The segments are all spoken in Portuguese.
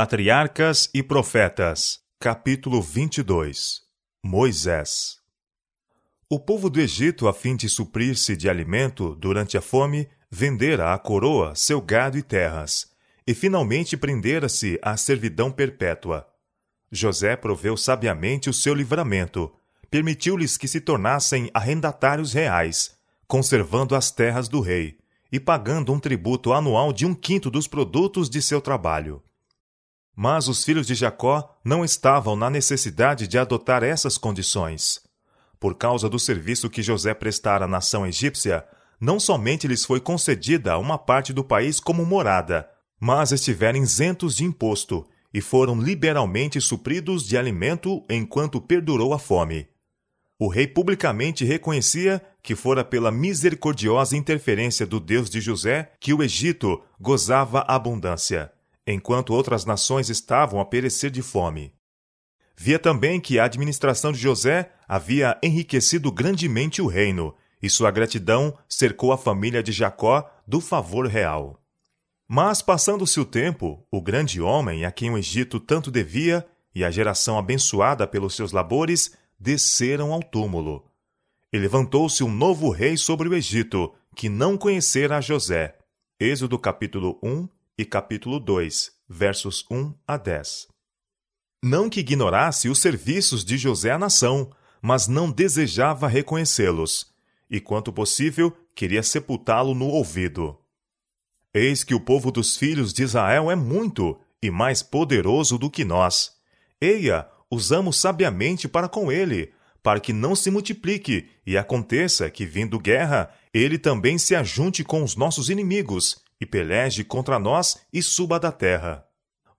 Patriarcas e Profetas, capítulo 22 Moisés O povo do Egito, a fim de suprir-se de alimento durante a fome, vendera à coroa seu gado e terras, e finalmente prendera-se à servidão perpétua. José proveu sabiamente o seu livramento, permitiu-lhes que se tornassem arrendatários reais, conservando as terras do rei, e pagando um tributo anual de um quinto dos produtos de seu trabalho. Mas os filhos de Jacó não estavam na necessidade de adotar essas condições. Por causa do serviço que José prestara à nação egípcia, não somente lhes foi concedida uma parte do país como morada, mas estiveram isentos de imposto e foram liberalmente supridos de alimento enquanto perdurou a fome. O rei publicamente reconhecia que fora pela misericordiosa interferência do Deus de José que o Egito gozava abundância enquanto outras nações estavam a perecer de fome. Via também que a administração de José havia enriquecido grandemente o reino, e sua gratidão cercou a família de Jacó do favor real. Mas, passando-se o tempo, o grande homem a quem o Egito tanto devia e a geração abençoada pelos seus labores desceram ao túmulo. E levantou-se um novo rei sobre o Egito, que não conhecera José. Êxodo capítulo 1, e capítulo 2, versos 1 a 10. Não que ignorasse os serviços de José à nação, mas não desejava reconhecê-los, e quanto possível, queria sepultá-lo no ouvido. Eis que o povo dos filhos de Israel é muito e mais poderoso do que nós. Eia, usamos sabiamente para com ele, para que não se multiplique e aconteça que, vindo guerra, ele também se ajunte com os nossos inimigos e peleje contra nós e suba da terra.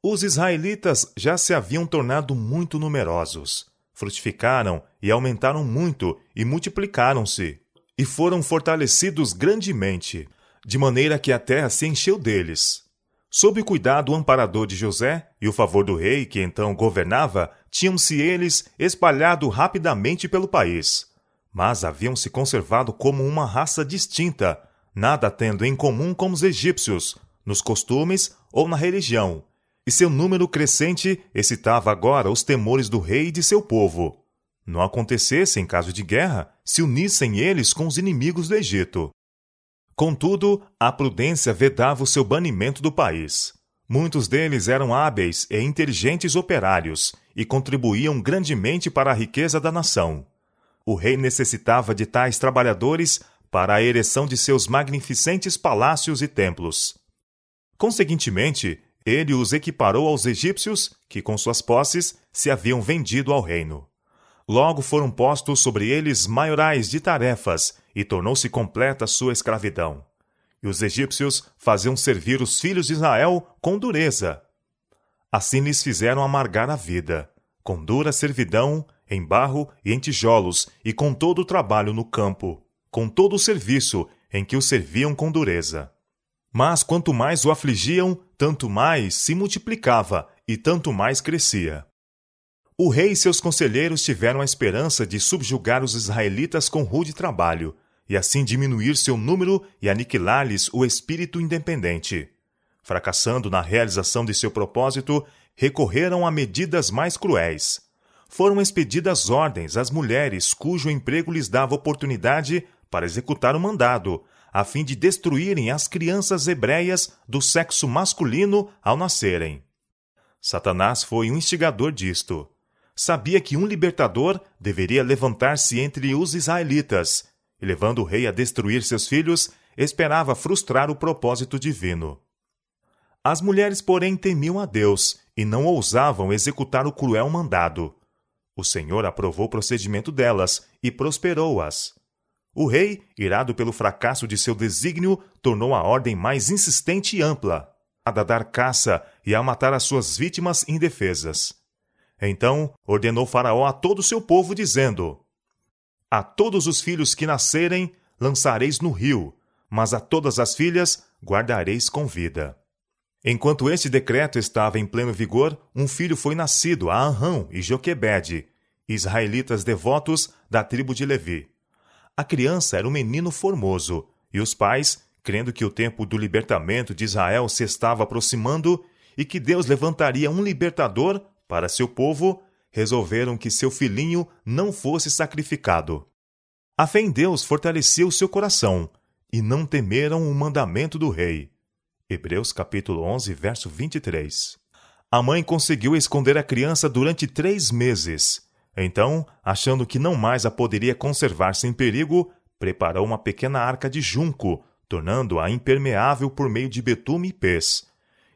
Os israelitas já se haviam tornado muito numerosos, frutificaram e aumentaram muito e multiplicaram-se, e foram fortalecidos grandemente, de maneira que a terra se encheu deles. Sob o cuidado amparador de José e o favor do rei que então governava, tinham-se eles espalhado rapidamente pelo país. Mas haviam se conservado como uma raça distinta, nada tendo em comum com os egípcios, nos costumes ou na religião, e seu número crescente excitava agora os temores do rei e de seu povo. Não acontecesse, em caso de guerra, se unissem eles com os inimigos do Egito. Contudo, a prudência vedava o seu banimento do país. Muitos deles eram hábeis e inteligentes operários e contribuíam grandemente para a riqueza da nação. O rei necessitava de tais trabalhadores para a ereção de seus magnificentes palácios e templos. Conseguintemente, ele os equiparou aos egípcios, que com suas posses se haviam vendido ao reino. Logo foram postos sobre eles maiorais de tarefas, e tornou-se completa sua escravidão. E os egípcios faziam servir os filhos de Israel com dureza. Assim lhes fizeram amargar a vida, com dura servidão, em barro e em tijolos, e com todo o trabalho no campo com todo o serviço em que o serviam com dureza. Mas quanto mais o afligiam, tanto mais se multiplicava e tanto mais crescia. O rei e seus conselheiros tiveram a esperança de subjugar os israelitas com rude trabalho, e assim diminuir seu número e aniquilar-lhes o espírito independente. Fracassando na realização de seu propósito, recorreram a medidas mais cruéis. Foram expedidas ordens às mulheres cujo emprego lhes dava oportunidade para executar o mandado, a fim de destruírem as crianças hebreias do sexo masculino ao nascerem. Satanás foi um instigador disto. Sabia que um libertador deveria levantar-se entre os israelitas, e levando o rei a destruir seus filhos, esperava frustrar o propósito divino. As mulheres, porém, temiam a Deus e não ousavam executar o cruel mandado. O Senhor aprovou o procedimento delas e prosperou-as. O rei, irado pelo fracasso de seu desígnio, tornou a ordem mais insistente e ampla, a dar caça e a matar as suas vítimas indefesas. Então ordenou Faraó a todo o seu povo, dizendo: A todos os filhos que nascerem lançareis no rio, mas a todas as filhas guardareis com vida. Enquanto este decreto estava em pleno vigor, um filho foi nascido a Anrão e Joquebede, israelitas devotos da tribo de Levi. A criança era um menino formoso, e os pais, crendo que o tempo do libertamento de Israel se estava aproximando e que Deus levantaria um libertador para seu povo, resolveram que seu filhinho não fosse sacrificado. A fé em Deus fortaleceu seu coração e não temeram o mandamento do rei. Hebreus capítulo 11, verso 23. A mãe conseguiu esconder a criança durante três meses. Então, achando que não mais a poderia conservar sem perigo, preparou uma pequena arca de junco, tornando-a impermeável por meio de betume e pés.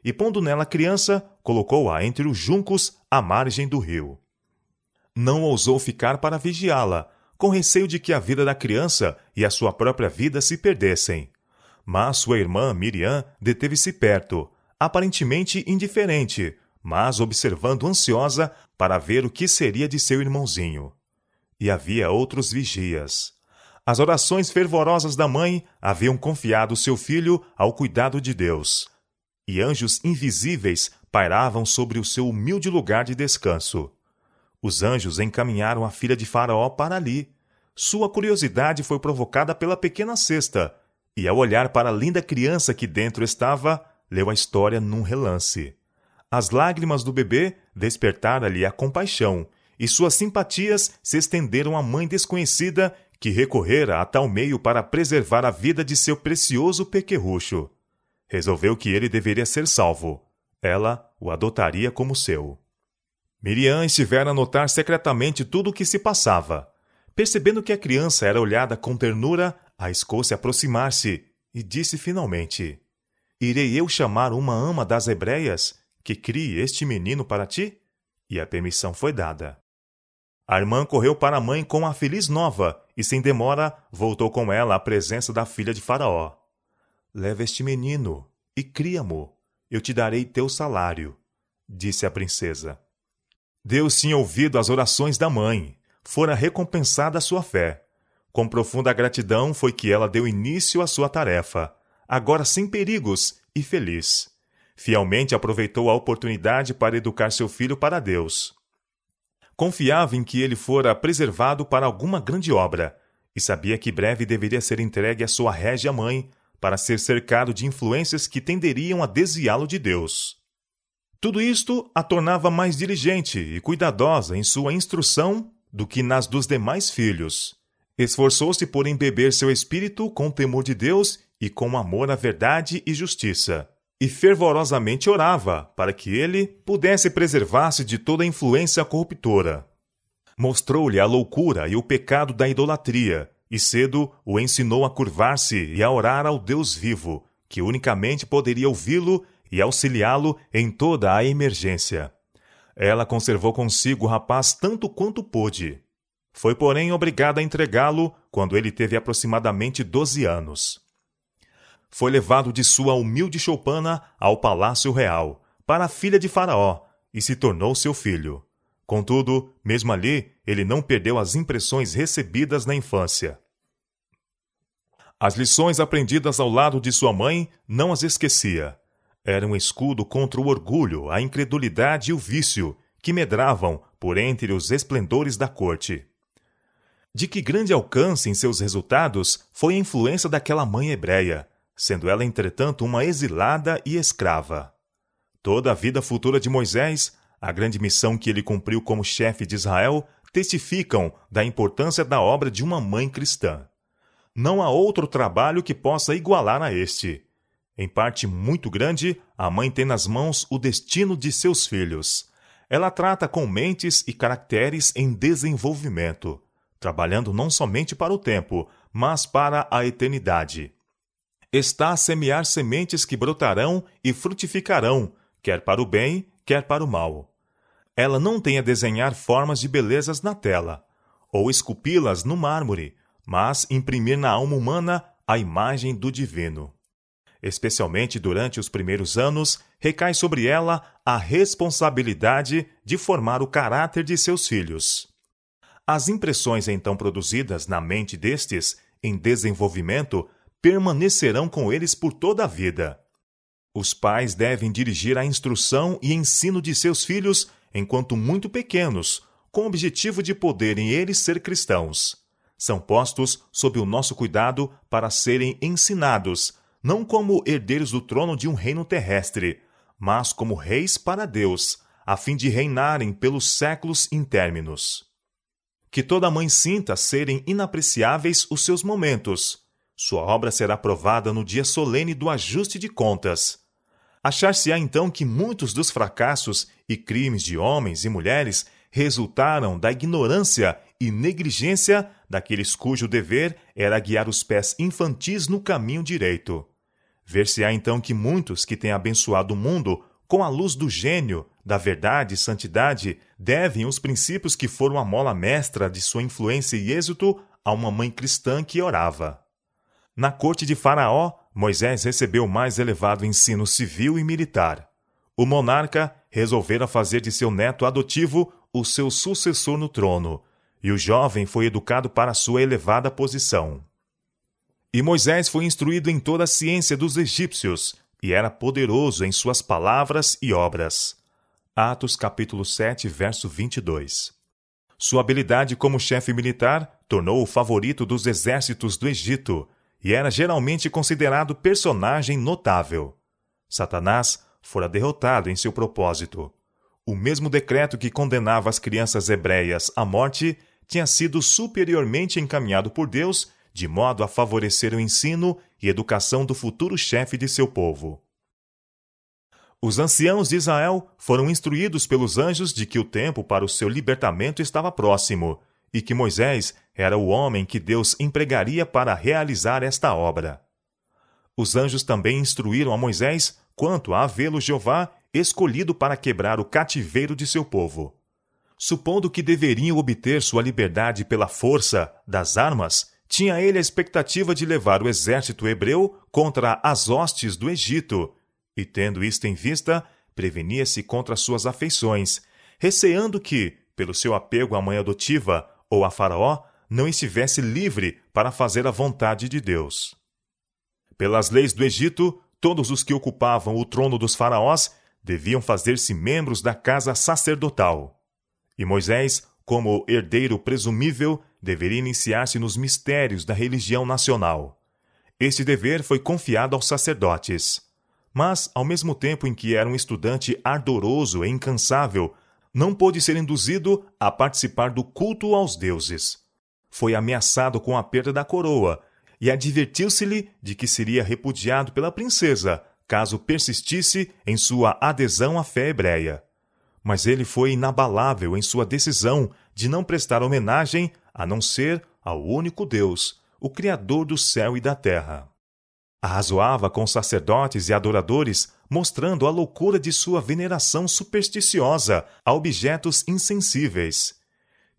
E pondo nela a criança, colocou-a entre os juncos à margem do rio. Não ousou ficar para vigiá-la, com receio de que a vida da criança e a sua própria vida se perdessem. Mas sua irmã Miriam deteve-se perto, aparentemente indiferente, mas observando ansiosa para ver o que seria de seu irmãozinho. E havia outros vigias. As orações fervorosas da mãe haviam confiado seu filho ao cuidado de Deus. E anjos invisíveis pairavam sobre o seu humilde lugar de descanso. Os anjos encaminharam a filha de Faraó para ali. Sua curiosidade foi provocada pela pequena cesta, e ao olhar para a linda criança que dentro estava, leu a história num relance. As lágrimas do bebê despertaram-lhe a compaixão, e suas simpatias se estenderam à mãe desconhecida que recorrera a tal meio para preservar a vida de seu precioso pequerrucho. Resolveu que ele deveria ser salvo. Ela o adotaria como seu. Miriam estivera a notar secretamente tudo o que se passava. Percebendo que a criança era olhada com ternura, arriscou-se aproximar-se e disse finalmente: Irei eu chamar uma ama das hebreias que crie este menino para ti? E a permissão foi dada. A irmã correu para a mãe com a feliz nova e, sem demora, voltou com ela à presença da filha de Faraó. Leva este menino e cria-mo. Eu te darei teu salário, disse a princesa. Deus tinha ouvido as orações da mãe. Fora recompensada a sua fé. Com profunda gratidão foi que ela deu início à sua tarefa, agora sem perigos e feliz. Fielmente aproveitou a oportunidade para educar seu filho para Deus. Confiava em que ele fora preservado para alguma grande obra, e sabia que breve deveria ser entregue à sua régia mãe, para ser cercado de influências que tenderiam a desviá-lo de Deus. Tudo isto a tornava mais diligente e cuidadosa em sua instrução do que nas dos demais filhos. Esforçou-se por embeber seu espírito com temor de Deus e com amor à verdade e justiça, e fervorosamente orava para que ele pudesse preservar-se de toda influência corruptora. Mostrou-lhe a loucura e o pecado da idolatria, e cedo o ensinou a curvar-se e a orar ao Deus vivo, que unicamente poderia ouvi-lo e auxiliá-lo em toda a emergência. Ela conservou consigo o rapaz tanto quanto pôde. Foi, porém, obrigada a entregá-lo quando ele teve aproximadamente doze anos. Foi levado de sua humilde choupana ao palácio real, para a filha de Faraó, e se tornou seu filho. Contudo, mesmo ali, ele não perdeu as impressões recebidas na infância. As lições aprendidas ao lado de sua mãe não as esquecia. Era um escudo contra o orgulho, a incredulidade e o vício, que medravam por entre os esplendores da corte. De que grande alcance em seus resultados foi a influência daquela mãe hebreia, sendo ela, entretanto, uma exilada e escrava. Toda a vida futura de Moisés, a grande missão que ele cumpriu como chefe de Israel, testificam da importância da obra de uma mãe cristã. Não há outro trabalho que possa igualar a este. Em parte muito grande, a mãe tem nas mãos o destino de seus filhos. Ela trata com mentes e caracteres em desenvolvimento, trabalhando não somente para o tempo, mas para a eternidade. Está a semear sementes que brotarão e frutificarão, quer para o bem, quer para o mal. Ela não tem a desenhar formas de belezas na tela, ou esculpi-las no mármore, mas imprimir na alma humana a imagem do divino especialmente durante os primeiros anos, recai sobre ela a responsabilidade de formar o caráter de seus filhos. As impressões então produzidas na mente destes, em desenvolvimento, permanecerão com eles por toda a vida. Os pais devem dirigir a instrução e ensino de seus filhos enquanto muito pequenos, com o objetivo de poderem eles ser cristãos. São postos sob o nosso cuidado para serem ensinados, não como herdeiros do trono de um reino terrestre, mas como reis para Deus, a fim de reinarem pelos séculos intérminos. Que toda mãe sinta serem inapreciáveis os seus momentos. Sua obra será provada no dia solene do ajuste de contas. Achar-se-á então que muitos dos fracassos e crimes de homens e mulheres resultaram da ignorância e negligência daqueles cujo dever era guiar os pés infantis no caminho direito. Ver-se-á então que muitos que têm abençoado o mundo com a luz do gênio, da verdade e santidade, devem os princípios que foram a mola mestra de sua influência e êxito a uma mãe cristã que orava. Na corte de Faraó, Moisés recebeu o mais elevado ensino civil e militar. O monarca resolvera fazer de seu neto adotivo o seu sucessor no trono, e o jovem foi educado para sua elevada posição. E Moisés foi instruído em toda a ciência dos egípcios, e era poderoso em suas palavras e obras. Atos capítulo 7, verso 22. Sua habilidade como chefe militar tornou o favorito dos exércitos do Egito e era geralmente considerado personagem notável. Satanás fora derrotado em seu propósito. O mesmo decreto que condenava as crianças hebreias à morte tinha sido superiormente encaminhado por Deus de modo a favorecer o ensino e educação do futuro chefe de seu povo. Os anciãos de Israel foram instruídos pelos anjos de que o tempo para o seu libertamento estava próximo e que Moisés era o homem que Deus empregaria para realizar esta obra. Os anjos também instruíram a Moisés quanto a vê-lo Jeová escolhido para quebrar o cativeiro de seu povo. Supondo que deveriam obter sua liberdade pela força das armas, tinha ele a expectativa de levar o exército hebreu contra as hostes do Egito, e tendo isto em vista, prevenia-se contra suas afeições, receando que, pelo seu apego à mãe adotiva ou a Faraó, não estivesse livre para fazer a vontade de Deus. Pelas leis do Egito, todos os que ocupavam o trono dos faraós deviam fazer-se membros da casa sacerdotal. E Moisés, como herdeiro presumível, deveria iniciar-se nos mistérios da religião nacional. Este dever foi confiado aos sacerdotes. Mas, ao mesmo tempo em que era um estudante ardoroso e incansável, não pôde ser induzido a participar do culto aos deuses. Foi ameaçado com a perda da coroa e advertiu-se-lhe de que seria repudiado pela princesa caso persistisse em sua adesão à fé hebreia. Mas ele foi inabalável em sua decisão de não prestar homenagem a não ser ao único Deus, o Criador do céu e da terra. Arrazoava com sacerdotes e adoradores, mostrando a loucura de sua veneração supersticiosa a objetos insensíveis.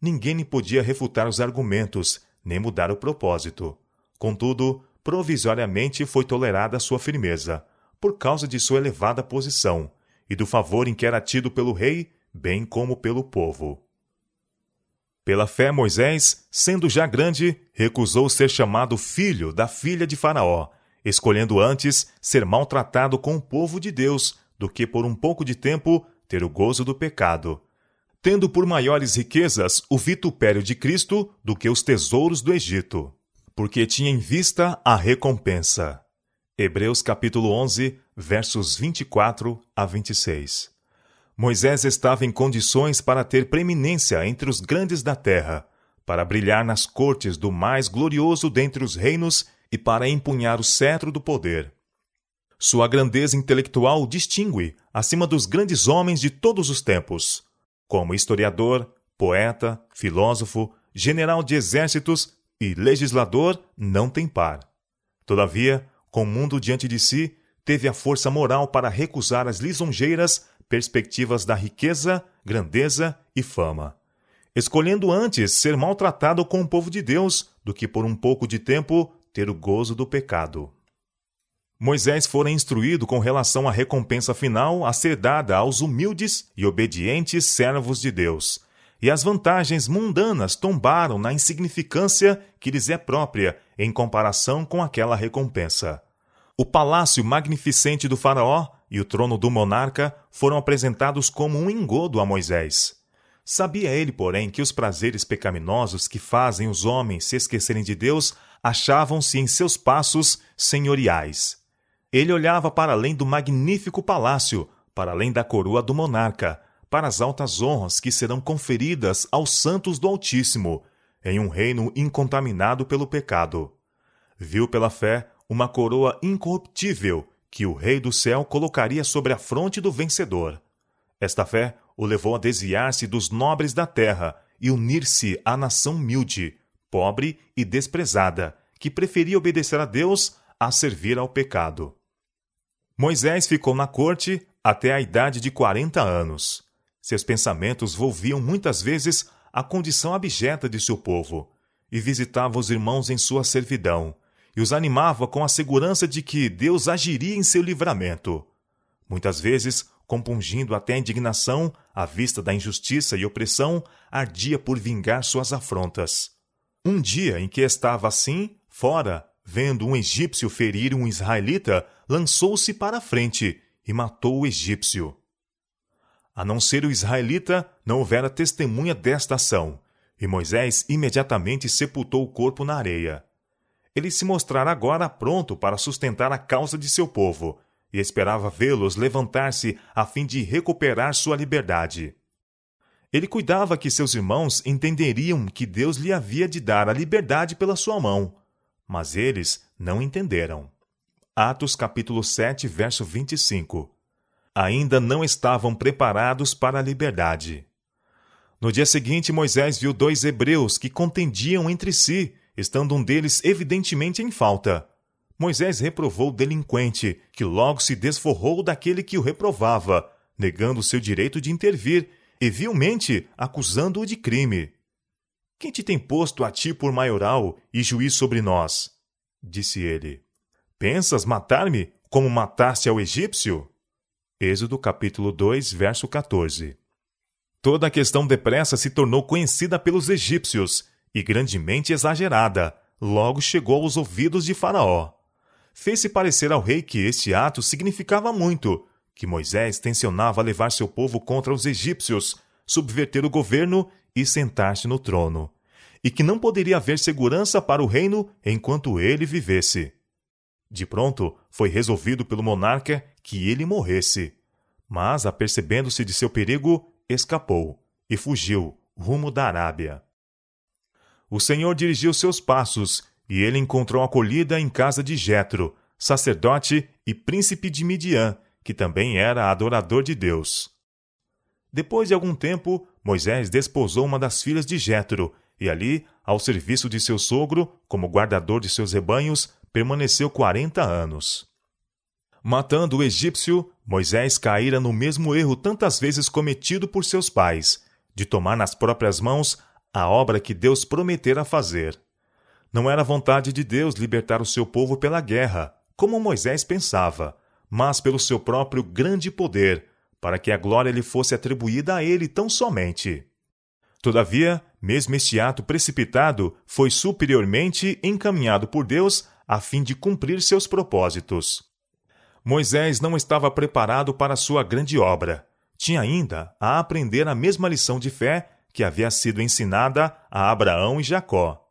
Ninguém lhe podia refutar os argumentos, nem mudar o propósito. Contudo, provisoriamente foi tolerada sua firmeza, por causa de sua elevada posição e do favor em que era tido pelo rei, bem como pelo povo. Pela fé, Moisés, sendo já grande, recusou ser chamado filho da filha de Faraó, escolhendo antes ser maltratado com o povo de Deus do que por um pouco de tempo ter o gozo do pecado, tendo por maiores riquezas o vitupério de Cristo do que os tesouros do Egito, porque tinha em vista a recompensa. Hebreus capítulo 11, versos 24 a 26. Moisés estava em condições para ter preeminência entre os grandes da terra, para brilhar nas cortes do mais glorioso dentre os reinos e para empunhar o cetro do poder. Sua grandeza intelectual o distingue acima dos grandes homens de todos os tempos. Como historiador, poeta, filósofo, general de exércitos e legislador, não tem par. Todavia, com o mundo diante de si, teve a força moral para recusar as lisonjeiras perspectivas da riqueza, grandeza e fama, escolhendo antes ser maltratado com o povo de Deus do que por um pouco de tempo ter o gozo do pecado. Moisés fora instruído com relação à recompensa final a ser dada aos humildes e obedientes servos de Deus, e as vantagens mundanas tombaram na insignificância que lhes é própria em comparação com aquela recompensa. O palácio magnificente do Faraó e o trono do monarca foram apresentados como um engodo a Moisés. Sabia ele, porém, que os prazeres pecaminosos que fazem os homens se esquecerem de Deus achavam-se em seus passos senhoriais. Ele olhava para além do magnífico palácio, para além da coroa do monarca, para as altas honras que serão conferidas aos santos do Altíssimo, em um reino incontaminado pelo pecado. Viu pela fé uma coroa incorruptível que o Rei do céu colocaria sobre a fronte do vencedor. Esta fé o levou a desviar-se dos nobres da terra e unir-se à nação humilde, pobre e desprezada, que preferia obedecer a Deus a servir ao pecado. Moisés ficou na corte até a idade de 40 anos. Seus pensamentos volviam muitas vezes à condição abjeta de seu povo, e visitava os irmãos em sua servidão, e os animava com a segurança de que Deus agiria em seu livramento. Muitas vezes, compungindo até a indignação à vista da injustiça e opressão, ardia por vingar suas afrontas. Um dia em que estava assim, fora, vendo um egípcio ferir um israelita, lançou-se para a frente e matou o egípcio. A não ser o israelita, não houvera testemunha desta ação, e Moisés imediatamente sepultou o corpo na areia. Ele se mostrara agora pronto para sustentar a causa de seu povo, e esperava vê-los levantar-se a fim de recuperar sua liberdade. Ele cuidava que seus irmãos entenderiam que Deus lhe havia de dar a liberdade pela sua mão, mas eles não entenderam. Atos capítulo 7, verso 25 ainda não estavam preparados para a liberdade. No dia seguinte, Moisés viu dois hebreus que contendiam entre si, estando um deles evidentemente em falta. Moisés reprovou o delinquente, que logo se desforrou daquele que o reprovava, negando seu direito de intervir e vilmente acusando-o de crime. Quem te tem posto a ti por maioral e juiz sobre nós? disse ele. Pensas matar-me como mataste ao egípcio? Êxodo capítulo 2, verso 14. Toda a questão depressa se tornou conhecida pelos egípcios e grandemente exagerada, logo chegou aos ouvidos de Faraó. Fez-se parecer ao rei que este ato significava muito, que Moisés tensionava levar seu povo contra os egípcios, subverter o governo e sentar-se no trono, e que não poderia haver segurança para o reino enquanto ele vivesse. De pronto, foi resolvido pelo monarca que ele morresse. Mas, apercebendo-se de seu perigo, escapou e fugiu rumo da Arábia. O Senhor dirigiu seus passos e ele encontrou acolhida em casa de Jetro, sacerdote e príncipe de Midian, que também era adorador de Deus. Depois de algum tempo, Moisés desposou uma das filhas de Jetro, e ali, ao serviço de seu sogro, como guardador de seus rebanhos, permaneceu quarenta anos. Matando o egípcio, Moisés caíra no mesmo erro tantas vezes cometido por seus pais, de tomar nas próprias mãos a obra que Deus prometera fazer. Não era vontade de Deus libertar o seu povo pela guerra, como Moisés pensava, mas pelo seu próprio grande poder, para que a glória lhe fosse atribuída a ele tão somente. Todavia, mesmo este ato precipitado foi superiormente encaminhado por Deus a fim de cumprir seus propósitos. Moisés não estava preparado para sua grande obra. Tinha ainda a aprender a mesma lição de fé que havia sido ensinada a Abraão e Jacó.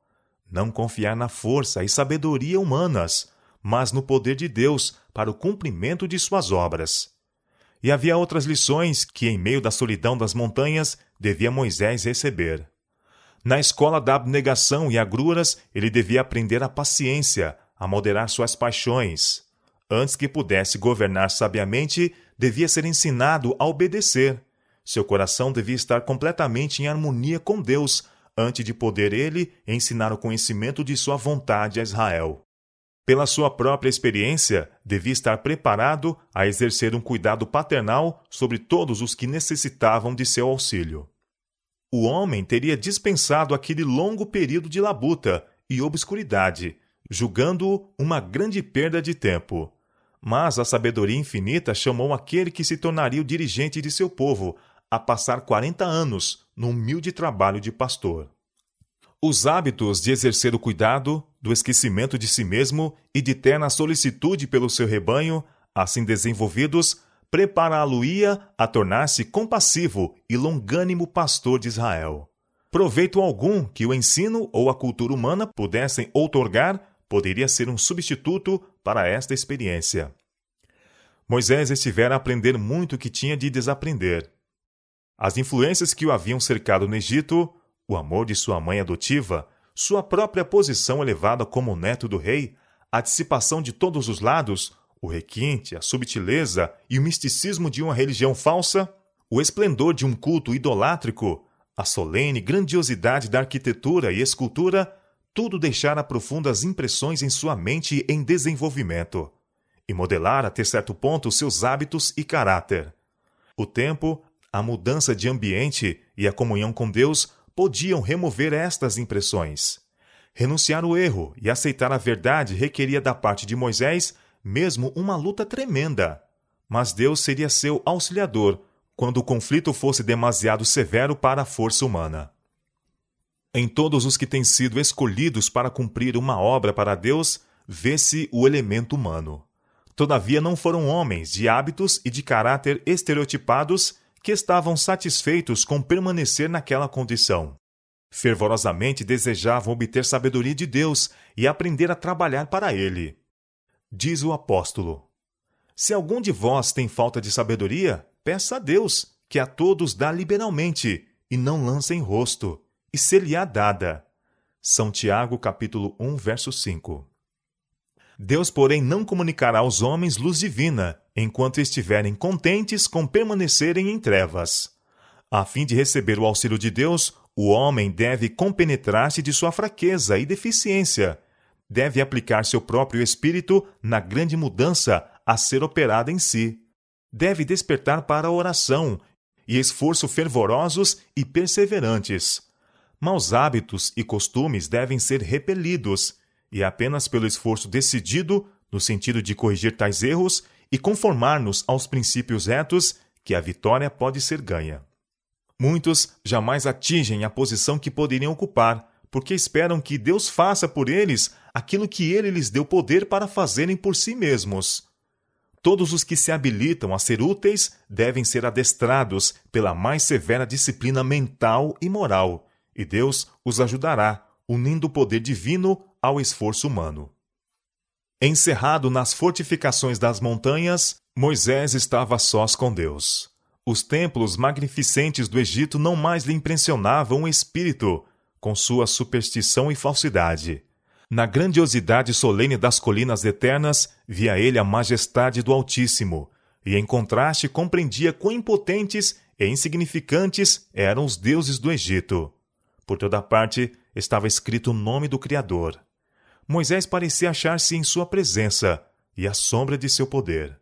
Não confiar na força e sabedoria humanas, mas no poder de Deus para o cumprimento de suas obras. E havia outras lições que, em meio da solidão das montanhas, devia Moisés receber. Na escola da abnegação e agruras, ele devia aprender a paciência, a moderar suas paixões. Antes que pudesse governar sabiamente, devia ser ensinado a obedecer. Seu coração devia estar completamente em harmonia com Deus, antes de poder ele ensinar o conhecimento de sua vontade a Israel. Pela sua própria experiência, devia estar preparado a exercer um cuidado paternal sobre todos os que necessitavam de seu auxílio. O homem teria dispensado aquele longo período de labuta e obscuridade, julgando-o uma grande perda de tempo. Mas a sabedoria infinita chamou aquele que se tornaria o dirigente de seu povo a passar quarenta anos no humilde trabalho de pastor. Os hábitos de exercer o cuidado, do esquecimento de si mesmo e de terna solicitude pelo seu rebanho, assim desenvolvidos, prepará-lo-ia a tornar-se compassivo e longânimo pastor de Israel. Proveito algum que o ensino ou a cultura humana pudessem outorgar poderia ser um substituto para esta experiência. Moisés estivera a aprender muito que tinha de desaprender. As influências que o haviam cercado no Egito, o amor de sua mãe adotiva, sua própria posição elevada como neto do rei, a dissipação de todos os lados, o requinte, a subtileza e o misticismo de uma religião falsa, o esplendor de um culto idolátrico, a solene grandiosidade da arquitetura e escultura, tudo deixara profundas impressões em sua mente em desenvolvimento, e modelar até certo ponto seus hábitos e caráter. O tempo, a mudança de ambiente e a comunhão com Deus podiam remover estas impressões. Renunciar ao erro e aceitar a verdade requeria da parte de Moisés mesmo uma luta tremenda. Mas Deus seria seu auxiliador quando o conflito fosse demasiado severo para a força humana. Em todos os que têm sido escolhidos para cumprir uma obra para Deus, vê-se o elemento humano. Todavia, não foram homens de hábitos e de caráter estereotipados que estavam satisfeitos com permanecer naquela condição. Fervorosamente desejavam obter sabedoria de Deus e aprender a trabalhar para Ele. Diz o apóstolo: Se algum de vós tem falta de sabedoria, peça a Deus, que a todos dá liberalmente, e não lança em rosto, e ser-lhe-á dada. São Tiago, capítulo 1, verso 5. Deus, porém, não comunicará aos homens luz divina, enquanto estiverem contentes com permanecerem em trevas. A fim de receber o auxílio de Deus, o homem deve compenetrar-se de sua fraqueza e deficiência. Deve aplicar seu próprio espírito na grande mudança a ser operada em si deve despertar para a oração e esforço fervorosos e perseverantes. Maus hábitos e costumes devem ser repelidos, e apenas pelo esforço decidido, no sentido de corrigir tais erros e conformar-nos aos princípios retos, que a vitória pode ser ganha. Muitos jamais atingem a posição que poderiam ocupar, porque esperam que Deus faça por eles aquilo que ele lhes deu poder para fazerem por si mesmos. Todos os que se habilitam a ser úteis devem ser adestrados pela mais severa disciplina mental e moral, e Deus os ajudará, unindo o poder divino ao esforço humano. Encerrado nas fortificações das montanhas, Moisés estava sós com Deus. Os templos magnificentes do Egito não mais lhe impressionavam o espírito, com sua superstição e falsidade. Na grandiosidade solene das colinas eternas, via ele a majestade do Altíssimo, e em contraste compreendia quão impotentes e insignificantes eram os deuses do Egito. Por toda parte estava escrito o nome do Criador. Moisés parecia achar-se em sua presença e à sombra de seu poder.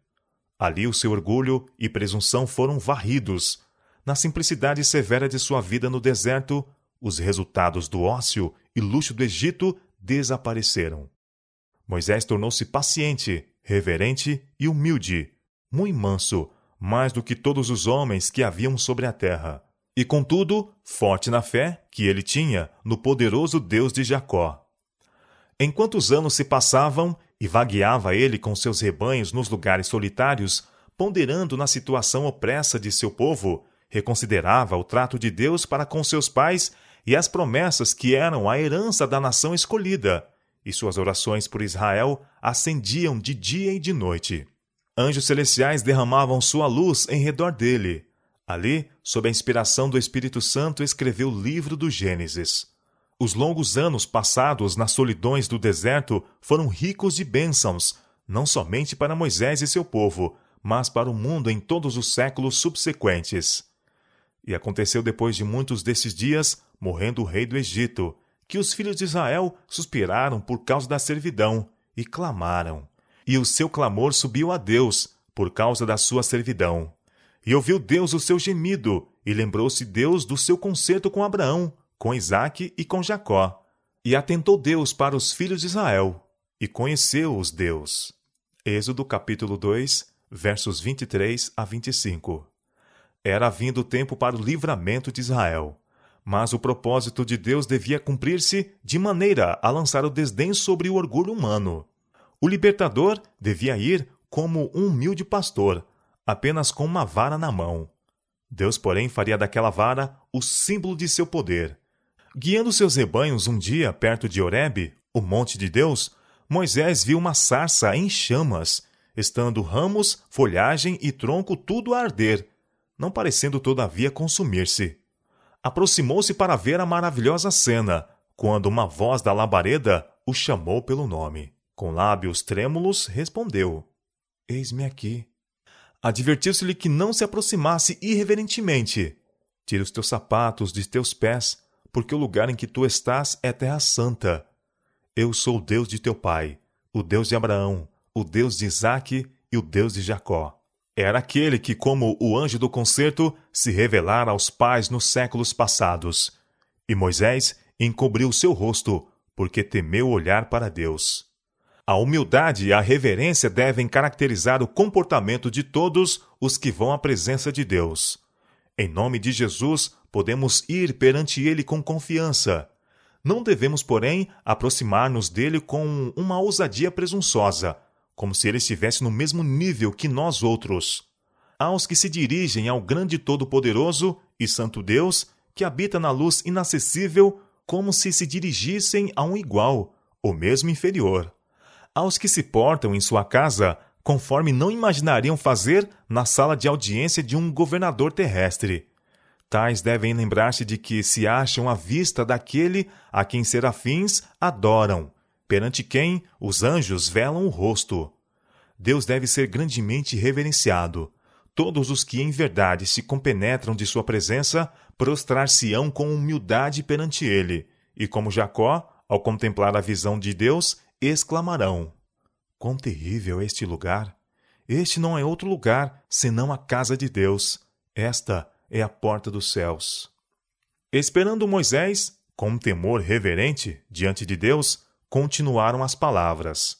Ali o seu orgulho e presunção foram varridos. Na simplicidade severa de sua vida no deserto, os resultados do ócio e luxo do Egito desapareceram. Moisés tornou-se paciente, reverente e humilde, muito manso, mais do que todos os homens que haviam sobre a terra. E contudo, forte na fé que ele tinha no poderoso Deus de Jacó. Enquanto os anos se passavam e vagueava ele com seus rebanhos nos lugares solitários, ponderando na situação opressa de seu povo, reconsiderava o trato de Deus para com seus pais e as promessas que eram a herança da nação escolhida, e suas orações por Israel ascendiam de dia e de noite. Anjos celestiais derramavam sua luz em redor dele. Ali, sob a inspiração do Espírito Santo, escreveu o livro do Gênesis. Os longos anos passados nas solidões do deserto foram ricos de bênçãos, não somente para Moisés e seu povo, mas para o mundo em todos os séculos subsequentes. E aconteceu depois de muitos desses dias, morrendo o rei do Egito, que os filhos de Israel suspiraram por causa da servidão e clamaram. E o seu clamor subiu a Deus por causa da sua servidão. E ouviu Deus o seu gemido, e lembrou-se Deus do seu concerto com Abraão, com Isaque e com Jacó. E atentou Deus para os filhos de Israel, e conheceu-os Deus. Êxodo capítulo 2, versos 23 a 25. Era vindo o tempo para o livramento de Israel. Mas o propósito de Deus devia cumprir-se de maneira a lançar o desdém sobre o orgulho humano. O libertador devia ir como um humilde pastor, apenas com uma vara na mão. Deus, porém, faria daquela vara o símbolo de seu poder. Guiando seus rebanhos um dia perto de Horebe, o monte de Deus, Moisés viu uma sarça em chamas, estando ramos, folhagem e tronco tudo a arder, não parecendo todavia consumir-se. Aproximou-se para ver a maravilhosa cena, quando uma voz da labareda o chamou pelo nome. Com lábios trêmulos, respondeu: Eis-me aqui. Advertiu-se-lhe que não se aproximasse irreverentemente. Tira os teus sapatos de teus pés, porque o lugar em que tu estás é terra santa. Eu sou o Deus de teu pai, o Deus de Abraão, o Deus de Isaque e o Deus de Jacó. Era aquele que, como o anjo do concerto, se revelara aos pais nos séculos passados. E Moisés encobriu seu rosto, porque temeu olhar para Deus. A humildade e a reverência devem caracterizar o comportamento de todos os que vão à presença de Deus. Em nome de Jesus, podemos ir perante Ele com confiança. Não devemos, porém, aproximar-nos dele com uma ousadia presunçosa, como se ele estivesse no mesmo nível que nós outros. Aos que se dirigem ao grande Todo-Poderoso e Santo Deus, que habita na luz inacessível, como se se dirigissem a um igual, ou mesmo inferior. Aos que se portam em sua casa conforme não imaginariam fazer na sala de audiência de um governador terrestre. Tais devem lembrar-se de que se acham à vista daquele a quem serafins adoram, perante quem os anjos velam o rosto. Deus deve ser grandemente reverenciado. Todos os que em verdade se compenetram de sua presença prostrar-se-ão com humildade perante ele, e como Jacó, ao contemplar a visão de Deus, exclamarão: Quão terrível é este lugar! Este não é outro lugar senão a casa de Deus. Esta é a porta dos céus. Esperando Moisés, com um temor reverente diante de Deus, continuaram as palavras: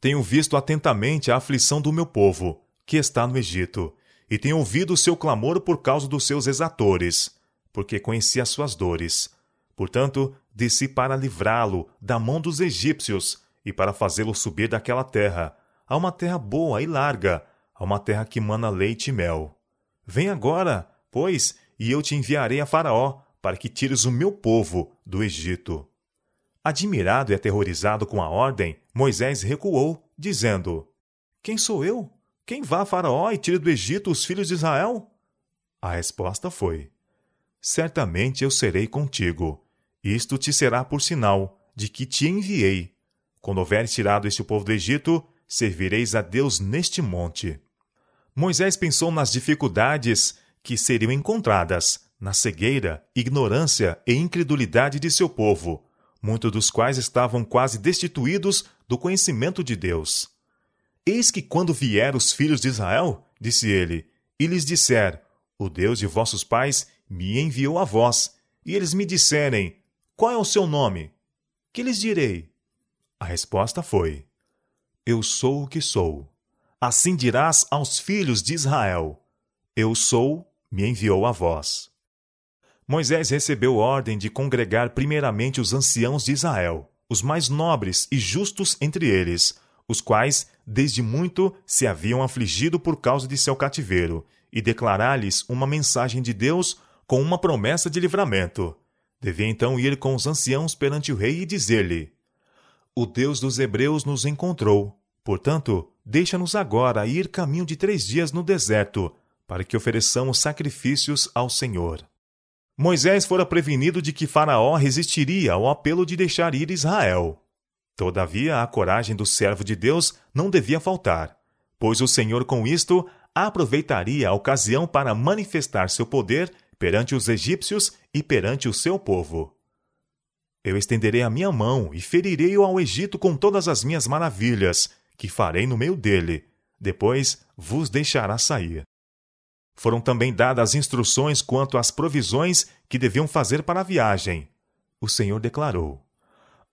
Tenho visto atentamente a aflição do meu povo, que está no Egito, e tenho ouvido o seu clamor por causa dos seus exatores, porque conheci as suas dores. Portanto, desci para livrá-lo da mão dos egípcios e para fazê-lo subir daquela terra, a uma terra boa e larga, a uma terra que mana leite e mel. Vem agora, pois, e eu te enviarei a Faraó, para que tires o meu povo do Egito. Admirado e aterrorizado com a ordem, Moisés recuou, dizendo: Quem sou eu? Quem vá a Faraó e tire do Egito os filhos de Israel? A resposta foi: Certamente eu serei contigo. Isto te será por sinal de que te enviei. Quando houveres tirado este povo do Egito, servireis a Deus neste monte. Moisés pensou nas dificuldades que seriam encontradas na cegueira, ignorância e incredulidade de seu povo muitos dos quais estavam quase destituídos do conhecimento de Deus. Eis que quando vier os filhos de Israel, disse ele, e lhes disser: O Deus de vossos pais me enviou a vós, e eles me disserem: Qual é o seu nome? Que lhes direi? A resposta foi: Eu sou o que sou. Assim dirás aos filhos de Israel: Eu sou, me enviou a vós. Moisés recebeu ordem de congregar primeiramente os anciãos de Israel, os mais nobres e justos entre eles, os quais desde muito se haviam afligido por causa de seu cativeiro, e declarar-lhes uma mensagem de Deus com uma promessa de livramento. Devia então ir com os anciãos perante o rei e dizer-lhe: O Deus dos Hebreus nos encontrou. Portanto, deixa-nos agora ir caminho de três dias no deserto, para que ofereçamos sacrifícios ao Senhor. Moisés fora prevenido de que Faraó resistiria ao apelo de deixar ir Israel. Todavia, a coragem do servo de Deus não devia faltar, pois o Senhor, com isto, aproveitaria a ocasião para manifestar seu poder perante os egípcios e perante o seu povo. Eu estenderei a minha mão e ferirei-o ao Egito com todas as minhas maravilhas, que farei no meio dele. Depois vos deixará sair. Foram também dadas instruções quanto às provisões que deviam fazer para a viagem. O Senhor declarou: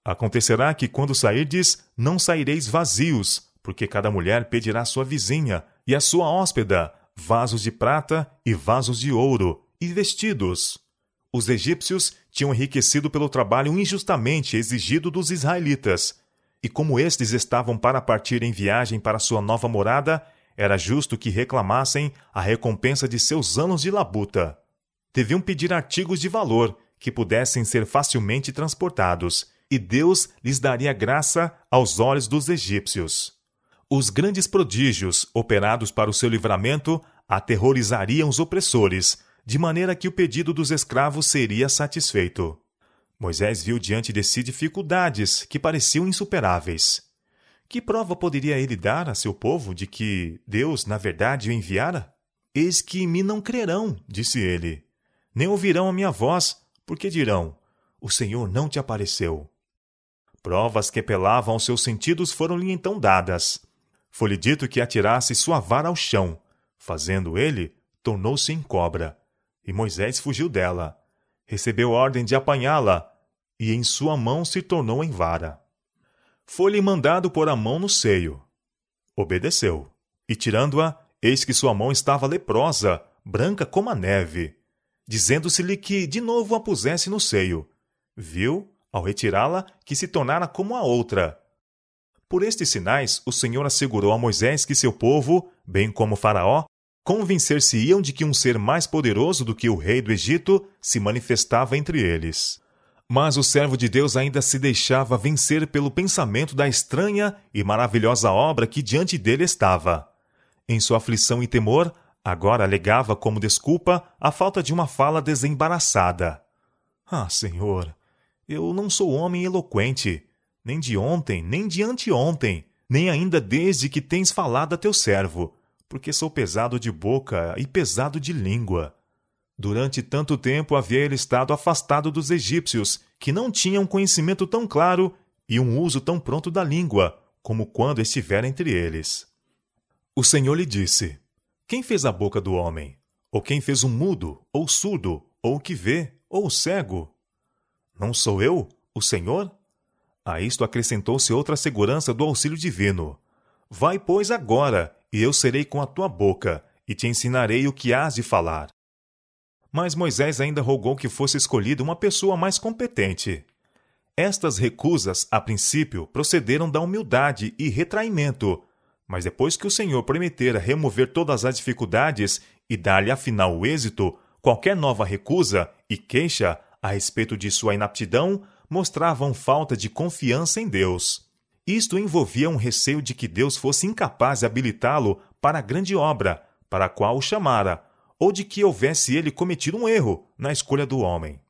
Acontecerá que quando sairdes, não saireis vazios, porque cada mulher pedirá à sua vizinha e à sua hóspeda vasos de prata e vasos de ouro e vestidos. Os egípcios tinham enriquecido pelo trabalho injustamente exigido dos israelitas, e como estes estavam para partir em viagem para sua nova morada, era justo que reclamassem a recompensa de seus anos de labuta. Deviam pedir artigos de valor que pudessem ser facilmente transportados, e Deus lhes daria graça aos olhos dos egípcios. Os grandes prodígios operados para o seu livramento aterrorizariam os opressores, de maneira que o pedido dos escravos seria satisfeito. Moisés viu diante de si dificuldades que pareciam insuperáveis. Que prova poderia ele dar a seu povo de que Deus, na verdade, o enviara? Eis que me não crerão, disse ele, nem ouvirão a minha voz, porque dirão: O Senhor não te apareceu. Provas que apelavam aos seus sentidos foram-lhe então dadas. Foi-lhe dito que atirasse sua vara ao chão. Fazendo ele, tornou-se em cobra. E Moisés fugiu dela. Recebeu ordem de apanhá-la, e em sua mão se tornou em vara. Foi-lhe mandado pôr a mão no seio. Obedeceu. E tirando-a, eis que sua mão estava leprosa, branca como a neve. Dizendo-se-lhe que de novo a pusesse no seio. Viu ao retirá-la, que se tornara como a outra. Por estes sinais, o Senhor assegurou a Moisés que seu povo, bem como Faraó, convencer-se-iam de que um ser mais poderoso do que o rei do Egito se manifestava entre eles. Mas o servo de Deus ainda se deixava vencer pelo pensamento da estranha e maravilhosa obra que diante dele estava. Em sua aflição e temor, agora alegava como desculpa a falta de uma fala desembaraçada. Ah, Senhor, eu não sou homem eloquente, nem de ontem, nem de anteontem, nem ainda desde que tens falado a teu servo, porque sou pesado de boca e pesado de língua. Durante tanto tempo havia ele estado afastado dos egípcios, que não tinham conhecimento tão claro e um uso tão pronto da língua, como quando estiver entre eles. O Senhor lhe disse: Quem fez a boca do homem? Ou quem fez o mudo, ou surdo, ou o que vê, ou o cego? Não sou eu, o Senhor? A isto acrescentou-se outra segurança do auxílio divino. Vai, pois, agora, e eu serei com a tua boca, e te ensinarei o que hás de falar. Mas Moisés ainda rogou que fosse escolhida uma pessoa mais competente. Estas recusas, a princípio, procederam da humildade e retraimento, mas depois que o Senhor prometera remover todas as dificuldades e dar-lhe afinal o êxito, qualquer nova recusa e queixa a respeito de sua inaptidão mostravam falta de confiança em Deus. Isto envolvia um receio de que Deus fosse incapaz de habilitá-lo para a grande obra para a qual o chamara, ou de que houvesse ele cometido um erro na escolha do homem.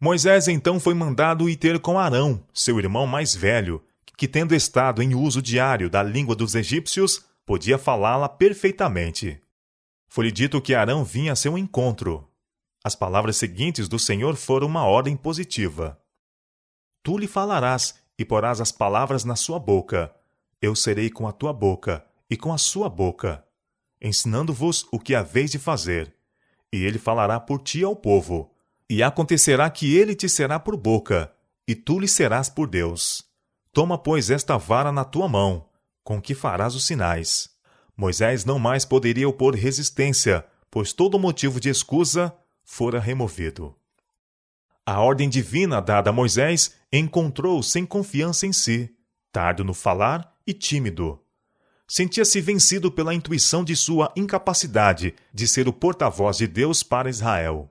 Moisés então foi mandado ir ter com Arão, seu irmão mais velho, que, tendo estado em uso diário da língua dos egípcios, podia falá-la perfeitamente. Foi-lhe dito que Arão vinha a seu encontro. As palavras seguintes do Senhor foram uma ordem positiva. Tu lhe falarás e porás as palavras na sua boca. Eu serei com a tua boca e com a sua boca, ensinando-vos o que haveis de fazer. E ele falará por ti ao povo. E acontecerá que ele te será por boca, e tu lhe serás por Deus. Toma, pois, esta vara na tua mão, com que farás os sinais. Moisés não mais poderia opor resistência, pois todo motivo de escusa fora removido. A ordem divina dada a Moisés encontrou sem confiança em si, tardo no falar e tímido. Sentia-se vencido pela intuição de sua incapacidade de ser o porta-voz de Deus para Israel.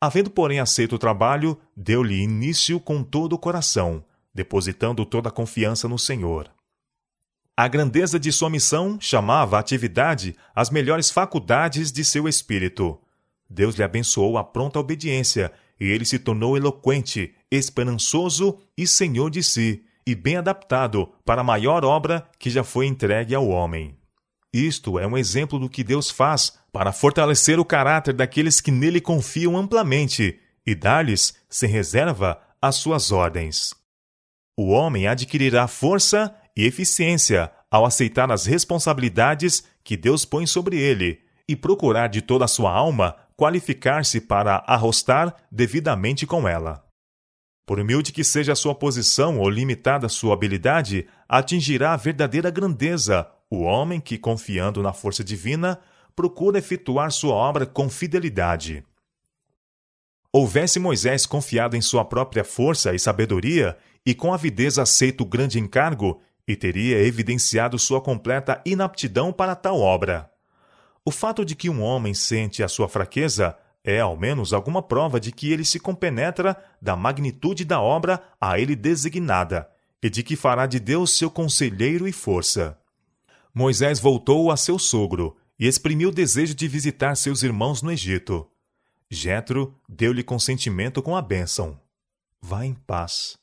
Havendo, porém, aceito o trabalho, deu-lhe início com todo o coração, depositando toda a confiança no Senhor. A grandeza de sua missão chamava à atividade as melhores faculdades de seu espírito, Deus lhe abençoou a pronta obediência, e ele se tornou eloquente, esperançoso e senhor de si, e bem adaptado para a maior obra que já foi entregue ao homem. Isto é um exemplo do que Deus faz para fortalecer o caráter daqueles que nele confiam amplamente e dar-lhes, sem reserva, as suas ordens. O homem adquirirá força e eficiência ao aceitar as responsabilidades que Deus põe sobre ele e procurar de toda a sua alma qualificar-se para arrostar devidamente com ela. Por humilde que seja a sua posição ou limitada sua habilidade, atingirá a verdadeira grandeza o homem que, confiando na força divina, procura efetuar sua obra com fidelidade. Houvesse Moisés confiado em sua própria força e sabedoria, e com avidez aceito o grande encargo, e teria evidenciado sua completa inaptidão para tal obra. O fato de que um homem sente a sua fraqueza é, ao menos, alguma prova de que ele se compenetra da magnitude da obra a ele designada e de que fará de Deus seu conselheiro e força. Moisés voltou a seu sogro e exprimiu o desejo de visitar seus irmãos no Egito. Jetro deu-lhe consentimento com a bênção. Vá em paz.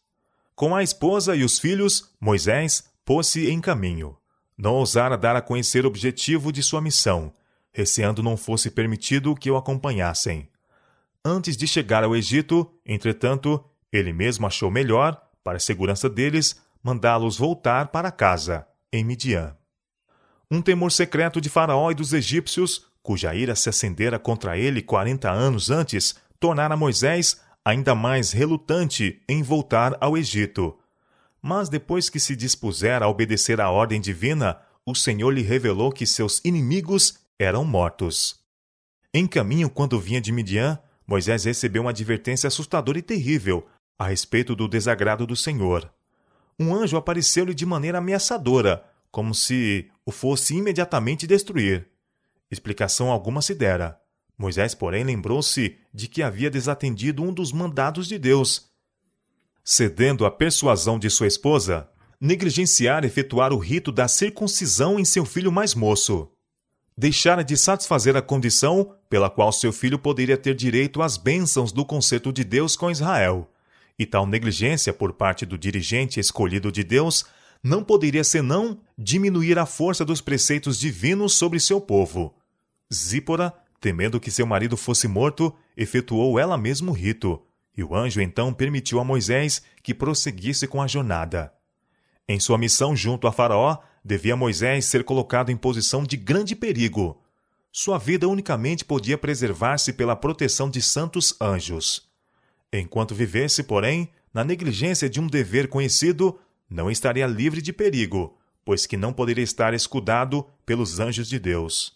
Com a esposa e os filhos, Moisés pôs-se em caminho. Não ousara dar a conhecer o objetivo de sua missão, receando não fosse permitido que o acompanhassem. Antes de chegar ao Egito, entretanto, ele mesmo achou melhor, para a segurança deles, mandá-los voltar para casa, em Midian. Um temor secreto de Faraó e dos egípcios, cuja ira se acendera contra ele quarenta anos antes, tornara Moisés ainda mais relutante em voltar ao Egito. Mas depois que se dispusera a obedecer à ordem divina, o Senhor lhe revelou que seus inimigos eram mortos. Em caminho, quando vinha de Midian, Moisés recebeu uma advertência assustadora e terrível a respeito do desagrado do Senhor. Um anjo apareceu-lhe de maneira ameaçadora, como se o fosse imediatamente destruir. Explicação alguma se dera. Moisés, porém, lembrou-se de que havia desatendido um dos mandados de Deus. Cedendo à persuasão de sua esposa, negligenciar efetuar o rito da circuncisão em seu filho mais moço. Deixara de satisfazer a condição pela qual seu filho poderia ter direito às bênçãos do concerto de Deus com Israel. E tal negligência por parte do dirigente escolhido de Deus não poderia senão diminuir a força dos preceitos divinos sobre seu povo. Zípora Temendo que seu marido fosse morto, efetuou ela mesmo o rito, e o anjo então permitiu a Moisés que prosseguisse com a jornada. Em sua missão junto a Faraó, devia Moisés ser colocado em posição de grande perigo. Sua vida unicamente podia preservar-se pela proteção de santos anjos. Enquanto vivesse, porém, na negligência de um dever conhecido, não estaria livre de perigo, pois que não poderia estar escudado pelos anjos de Deus.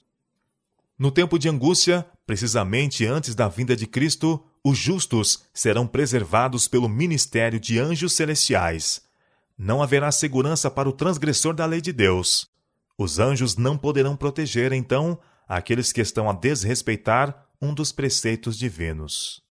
No tempo de angústia, precisamente antes da vinda de Cristo, os justos serão preservados pelo ministério de anjos celestiais. Não haverá segurança para o transgressor da lei de Deus. Os anjos não poderão proteger, então, aqueles que estão a desrespeitar um dos preceitos divinos.